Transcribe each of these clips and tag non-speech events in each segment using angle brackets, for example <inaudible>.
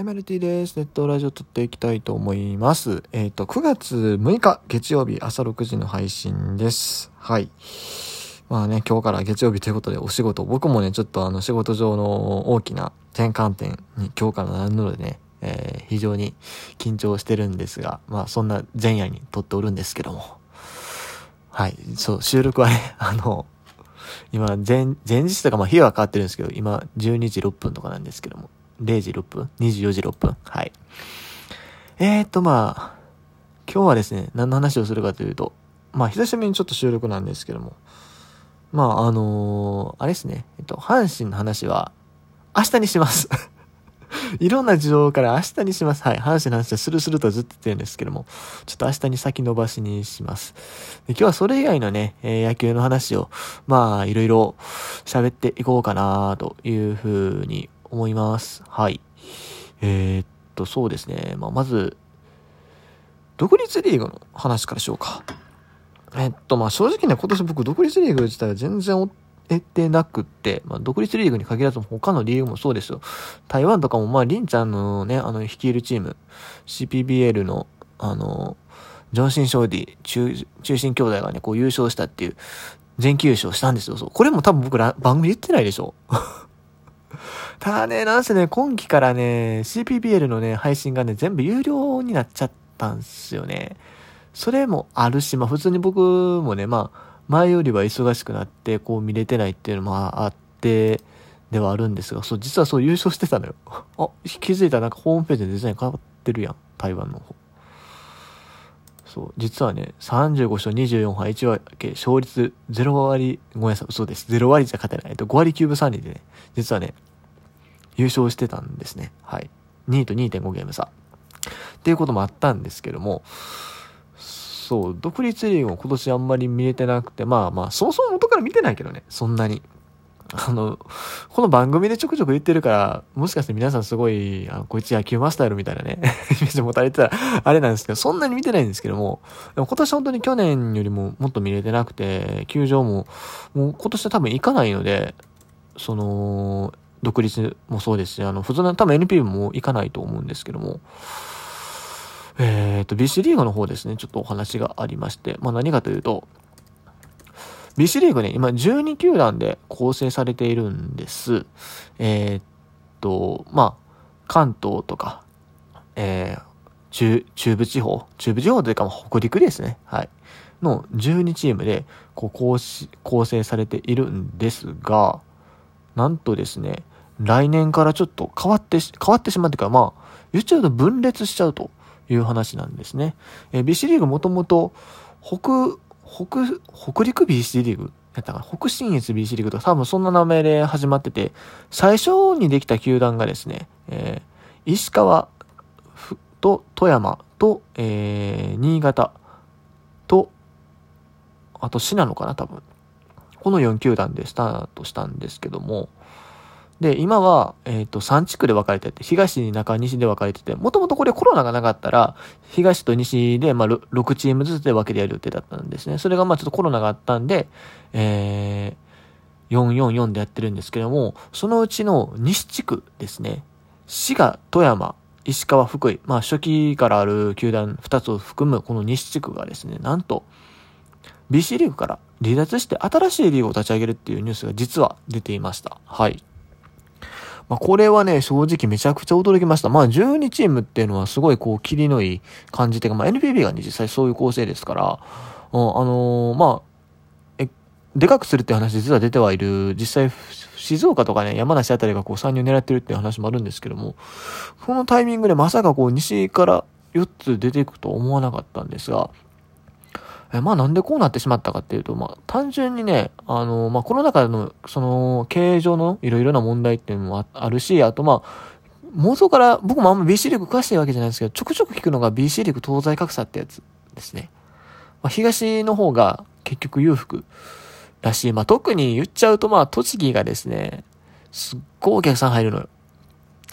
はい、マルティです。ネットラジオ撮っていきたいと思います。えっ、ー、と、9月6日月曜日朝6時の配信です。はい。まあね、今日から月曜日ということでお仕事、僕もね、ちょっとあの仕事上の大きな転換点に今日からなるのでね、えー、非常に緊張してるんですが、まあそんな前夜に撮っておるんですけども。はい、そう、収録はね、<laughs> あの、今、前、前日とか、まあ日は変わってるんですけど、今、12時6分とかなんですけども、0時6分 ?24 時6分？はい。えーと、まあ、今日はですね、何の話をするかというと、まあ、久しぶりにちょっと収録なんですけども、まあ、あのー、あれですね、えっと、阪神の話は、明日にします <laughs> いろんな事情から明日にします。はい。阪神の話はスルスルとずっと言ってるんですけども、ちょっと明日に先延ばしにします。で今日はそれ以外のね、えー、野球の話を、まあ、いろいろ喋っていこうかなというふうに思います。はい。えー、っと、そうですね。まあ、まず、独立リーグの話からしようか。えっと、まあ、正直ね、今年僕、独立リーグ自体は全然追えてなくって、まあ、独立リーグに限らず他のリーグもそうですよ。台湾とかも、まあ、リンちゃんのね、あの、率いるチーム、CPBL の、あの、ジョンシン・ショーディ、中、中心兄弟がね、こう優勝したっていう、全球優勝したんですよ。そう。これも多分僕ら番組言ってないでしょ。ただね、なんせね、今期からね、CPBL のね、配信がね、全部有料になっちゃったんすよね。それもあるし、まあ普通に僕もね、まあ、前よりは忙しくなって、こう見れてないっていうのもあって、ではあるんですが、そう、実はそう優勝してたのよ。あ、気づいたらなんかホームページでデザイン変わってるやん、台湾の方。そう、実はね、35勝24敗1分け、勝率0割、ごめんなさい、嘘です。0割じゃ勝てない。と、5割9分3厘でね、実はね、優勝してたんですね。はい。2位と2.5ゲーム差。っていうこともあったんですけども、そう、独立リーグも今年あんまり見れてなくて、まあまあ、そもそも元から見てないけどね、そんなに。あの、この番組でちょくちょく言ってるから、もしかして皆さんすごい、あこいつ野球マスターやろみたいなね、<laughs> イメージ持たれてたら、あれなんですけど、そんなに見てないんですけども、でも今年本当に去年よりももっと見れてなくて、球場も、もう今年は多分行かないので、その、独立もそうですし、あの、普通の多分 NP も行かないと思うんですけども、えっ、ー、と、BC リーグの方ですね、ちょっとお話がありまして、まあ何かというと、BC リーグね、今12球団で構成されているんです。えー、っと、まあ、関東とか、えー、中、中部地方、中部地方というか、北陸ですね。はい。の12チームで、こう、構構成されているんですが、なんとですね、来年からちょっと変わって変わってしまうというか、まあ、言っちゃうと分裂しちゃうという話なんですね。えー、BC リーグもともと、北、北、北陸 BC リーグやったかな？北信越 BC リーグとか多分そんな名前で始まってて、最初にできた球団がですね、えー、石川と富山と、えー、新潟と、あと信濃かな多分。この4球団でスタートしたんですけども、で、今は、えっ、ー、と、3地区で分かれてて、東、中、西で分かれてて、もともとこれコロナがなかったら、東と西で、まあ、6チームずつで分けてやる予定だったんですね。それが、まあ、ちょっとコロナがあったんで、えー、444でやってるんですけども、そのうちの西地区ですね。滋賀、富山、石川、福井、まあ、初期からある球団2つを含むこの西地区がですね、なんと、BC リーグから離脱して新しいリーグを立ち上げるっていうニュースが実は出ていました。はい。まあ、これはね、正直めちゃくちゃ驚きました。まあ、12チームっていうのはすごいこう、霧のいい感じてか、まあ、NPB がね、実際そういう構成ですから、うん、あのー、まあ、え、でかくするって話実は出てはいる、実際、静岡とかね、山梨あたりがこう参入狙ってるっていう話もあるんですけども、このタイミングでまさかこう西から4つ出ていくと思わなかったんですが、えまあなんでこうなってしまったかっていうと、まあ単純にね、あの、まあコロナ禍のその経営上のいろいろな問題っていうのもあるし、あとまあ、妄想から僕もあんま BC リーグ詳しいわけじゃないですけど、ちょくちょく聞くのが BC リーグ東西格差ってやつですね。まあ、東の方が結局裕福らしい。まあ特に言っちゃうとまあ栃木がですね、すっごいお客さん入るのよ。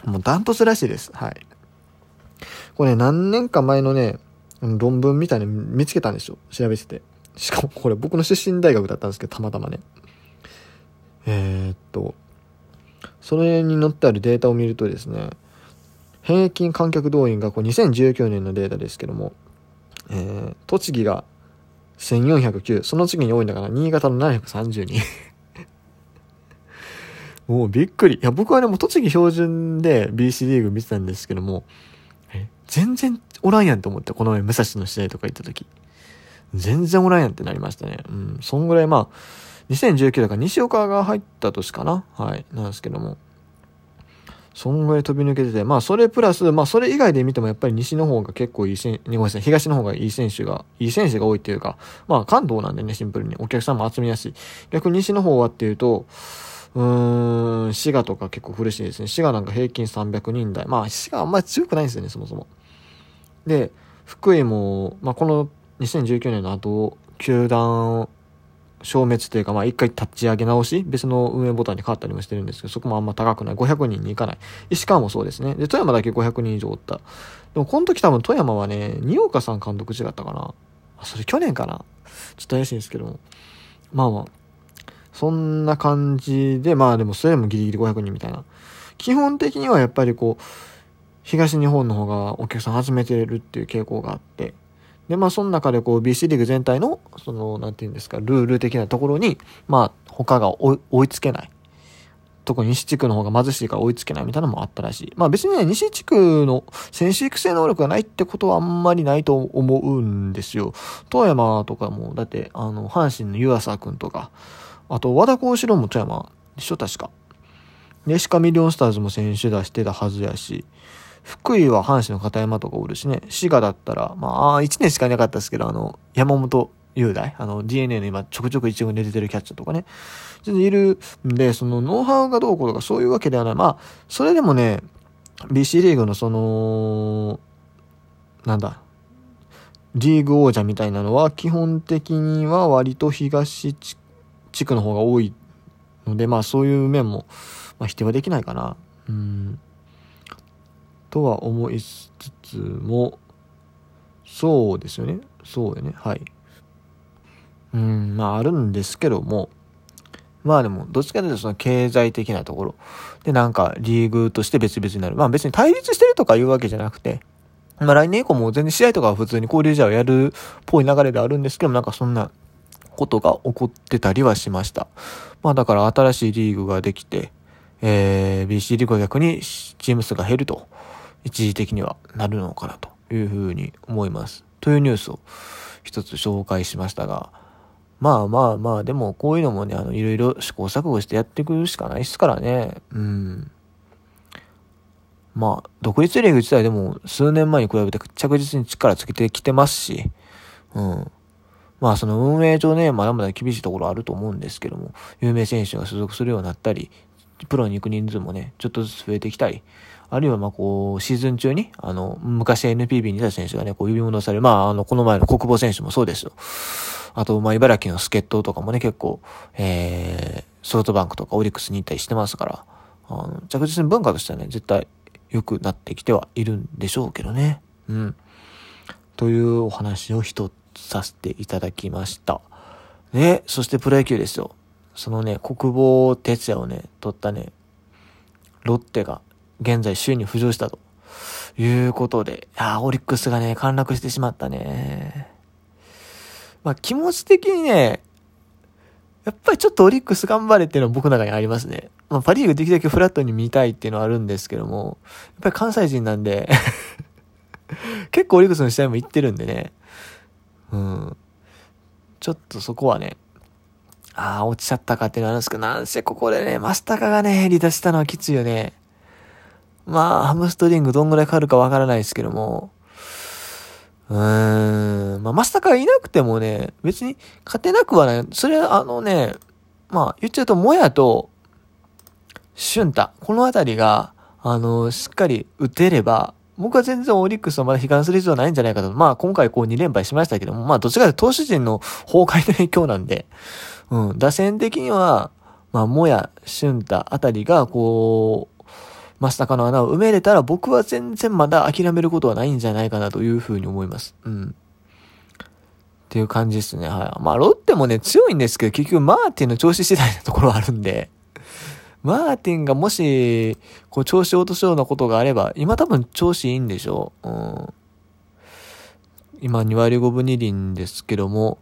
もうダントツらしいです。はい。これ、ね、何年か前のね、論文みたいに見つけたんですよ。調べてて。しかもこれ僕の出身大学だったんですけど、たまたまね。えー、っと、それに載ってあるデータを見るとですね、平均観客動員がこう2019年のデータですけども、えー、栃木が1409、その次に多いんだから新潟の730人。<laughs> もうびっくり。いや、僕はね、もう栃木標準で BC リーグ見てたんですけども、え、全然おらんやんと思って、この前武蔵の試合とか行った時。全然おらんやんってなりましたね。うん、そんぐらいまあ、2019だから西岡が入った年かなはい、なんですけども。そんぐらい飛び抜けてて、まあそれプラス、まあそれ以外で見てもやっぱり西の方が結構いい選手、ごめんなさい、東の方がいい選手が、いい選手が多いっていうか、まあ関東なんでね、シンプルに。お客さんも集めやすい。逆に西の方はっていうと、うーん、滋賀とか結構苦しいですね。滋賀なんか平均300人台。まあ滋賀あんまり強くないんですよね、そもそも。で、福井も、まあこの2019年の後、球団消滅というか、まあ一回立ち上げ直し、別の運営ボタンに変わったりもしてるんですけど、そこもあんま高くない。500人に行かない。石川もそうですね。で、富山だけ500人以上おった。でも、この時多分富山はね、二岡さん監督違ったかな。あ、それ去年かな。ちょっと怪しいんですけども。まあまあ、そんな感じで、まあでもそれでもギリギリ500人みたいな。基本的にはやっぱりこう、東日本の方がお客さん集めてるっていう傾向があって、で、まあ、その中でこう BC リーグ全体の、その、なんていうんですか、ルール的なところに、まあ、他が追いつけない。特に西地区の方が貧しいから追いつけないみたいなのもあったらしい。まあ別にね、西地区の選手育成能力がないってことはあんまりないと思うんですよ。富山とかも、だって、あの、阪神の湯浅くんとか、あと和田幸四郎も富山でしょ、確か。で、しかミリオンスターズも選手出してたはずやし、福井は阪神の片山とかおるしね、滋賀だったら、まあ、1年しかいなかったですけど、あの、山本雄大、あの、DNA の今ちょくちょく一軍で出てるキャッチャーとかね、全然いるんで、そのノウハウがどうこうとかそういうわけではない。まあ、それでもね、BC リーグのその、なんだ、リーグ王者みたいなのは基本的には割と東地区の方が多いので、まあそういう面も、まあ否定はできないかな。うん。とは思いつつも、そうですよね。そうよね。はい。うん、まああるんですけども、まあでも、どっちかというとその経済的なところでなんかリーグとして別々になる。まあ別に対立してるとかいうわけじゃなくて、まあ来年以降も全然試合とかは普通に交流試合をやるっぽい流れであるんですけども、なんかそんなことが起こってたりはしました。まあだから新しいリーグができて、えー、BC リーグは逆にチーム数が減ると。一時的にはなるのかなというふうに思います。というニュースを一つ紹介しましたが、まあまあまあ、でもこういうのもね、あの、いろいろ試行錯誤してやっていくしかないですからね。うん。まあ、独立リーグ自体でも数年前に比べて着実に力つけてきてますし、うん。まあその運営上ね、まだまだ厳しいところあると思うんですけども、有名選手が所属するようになったり、プロに行く人数もね、ちょっとずつ増えてきたり、あるいはまこう、シーズン中に、あの、昔 NPB にいた選手がね、こう呼び戻される。まあ、あの、この前の国母選手もそうですよ。あと、まあ、茨城の助っ人とかもね、結構、えー、ソフトバンクとかオリックスに行ったりしてますから、あの、着実に文化としてはね、絶対良くなってきてはいるんでしょうけどね。うん。というお話を一つさせていただきました。で、そしてプロ野球ですよ。そのね、国防哲也をね、取ったね、ロッテが現在首位に浮上したということで、いやオリックスがね、陥落してしまったね。まあ気持ち的にね、やっぱりちょっとオリックス頑張れっていうのは僕の中にありますね。まあパリーグできるだけフラットに見たいっていうのはあるんですけども、やっぱり関西人なんで <laughs> 結構オリックスの試合も行ってるんでね。うん。ちょっとそこはね、ああ、落ちちゃったかっていうのはあるんですけど、なんせここでね、マスタカがね、離脱したのはきついよね。まあ、ハムストリングどんぐらいかかるかわからないですけども、うーん、まあ、マスタカがいなくてもね、別に勝てなくはない。それはあのね、まあ、言っちゃうと、もやと、シュンタ、このあたりが、あの、しっかり打てれば、僕は全然オリックスはまだ悲観する必要はないんじゃないかと。まあ今回こう2連敗しましたけども、まあどっちかというと投手陣の崩壊の影響なんで、うん、打線的には、まあもや、シュンタあたりがこう、マスタカの穴を埋めれたら僕は全然まだ諦めることはないんじゃないかなというふうに思います。うん。っていう感じですね。はい。まあ、ロッテもね、強いんですけど、結局マーティンの調子次第なところあるんで、<laughs> マーティンがもし、こう、調子落としようなことがあれば、今多分調子いいんでしょう。うん。今2割5分2厘ですけども、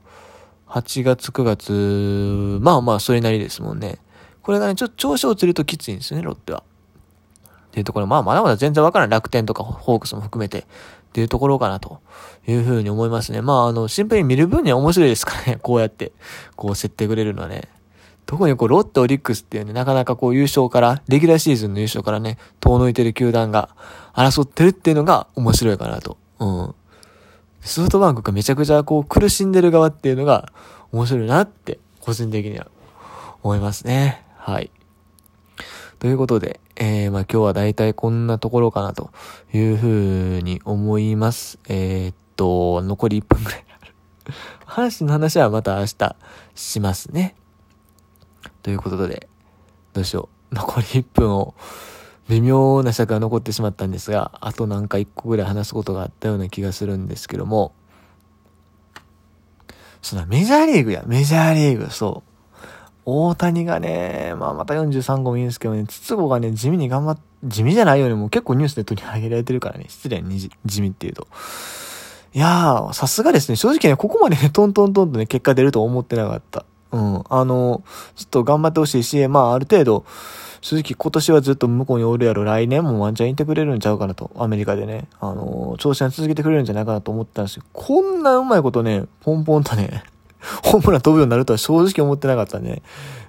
8月9月、まあまあそれなりですもんね。これがね、ちょっと調子落ちるときついんですよね、ロッテは。っていうところ、まあまだまだ全然わからない。楽天とかホークスも含めてっていうところかなというふうに思いますね。まああの、シンプルに見る分には面白いですからね。<laughs> こうやって、こう設定くれるのはね。特にこう、ロッテオリックスっていうね、なかなかこう優勝から、レギュラーシーズンの優勝からね、遠のいてる球団が争ってるっていうのが面白いかなと。うん。ソフトバンクがめちゃくちゃこう苦しんでる側っていうのが面白いなって、個人的には思いますね。はい。ということで、えー、まあ今日はだいたいこんなところかなというふうに思います。えー、っと、残り1分くらいある。<laughs> 阪神の話はまた明日しますね。ということで、どうしよう。残り1分を微妙な尺が残ってしまったんですが、あとなんか一個ぐらい話すことがあったような気がするんですけども、そのメジャーリーグや、メジャーリーグ、そう。大谷がね、まあまた43号もいいんですけどね、筒子がね、地味に頑張っ、地味じゃないようにも結構ニュースで取り上げられてるからね、失礼に地味っていうと。いやー、さすがですね、正直ね、ここまでね、トントントンとね、結果出ると思ってなかった。うん。あの、ちょっと頑張ってほしいし、まあある程度、正直今年はずっと向こうにおるやろ、来年もワンチャンいてくれるんちゃうかなと、アメリカでね、あの、調子が続けてくれるんじゃないかなと思ったんですよ。こんなうまいことね、ポンポンとね、<laughs> ホームラン飛ぶようになるとは正直思ってなかったね。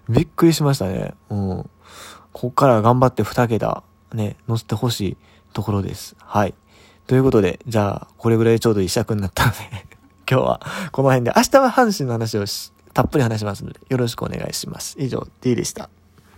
びっくりしましたね。うん。こっから頑張って2桁、ね、乗せてほしいところです。はい。ということで、じゃあ、これぐらいちょうど一尺になったので <laughs> 今日はこの辺で、明日は阪神の話をたっぷり話しますので、よろしくお願いします。以上、D でした。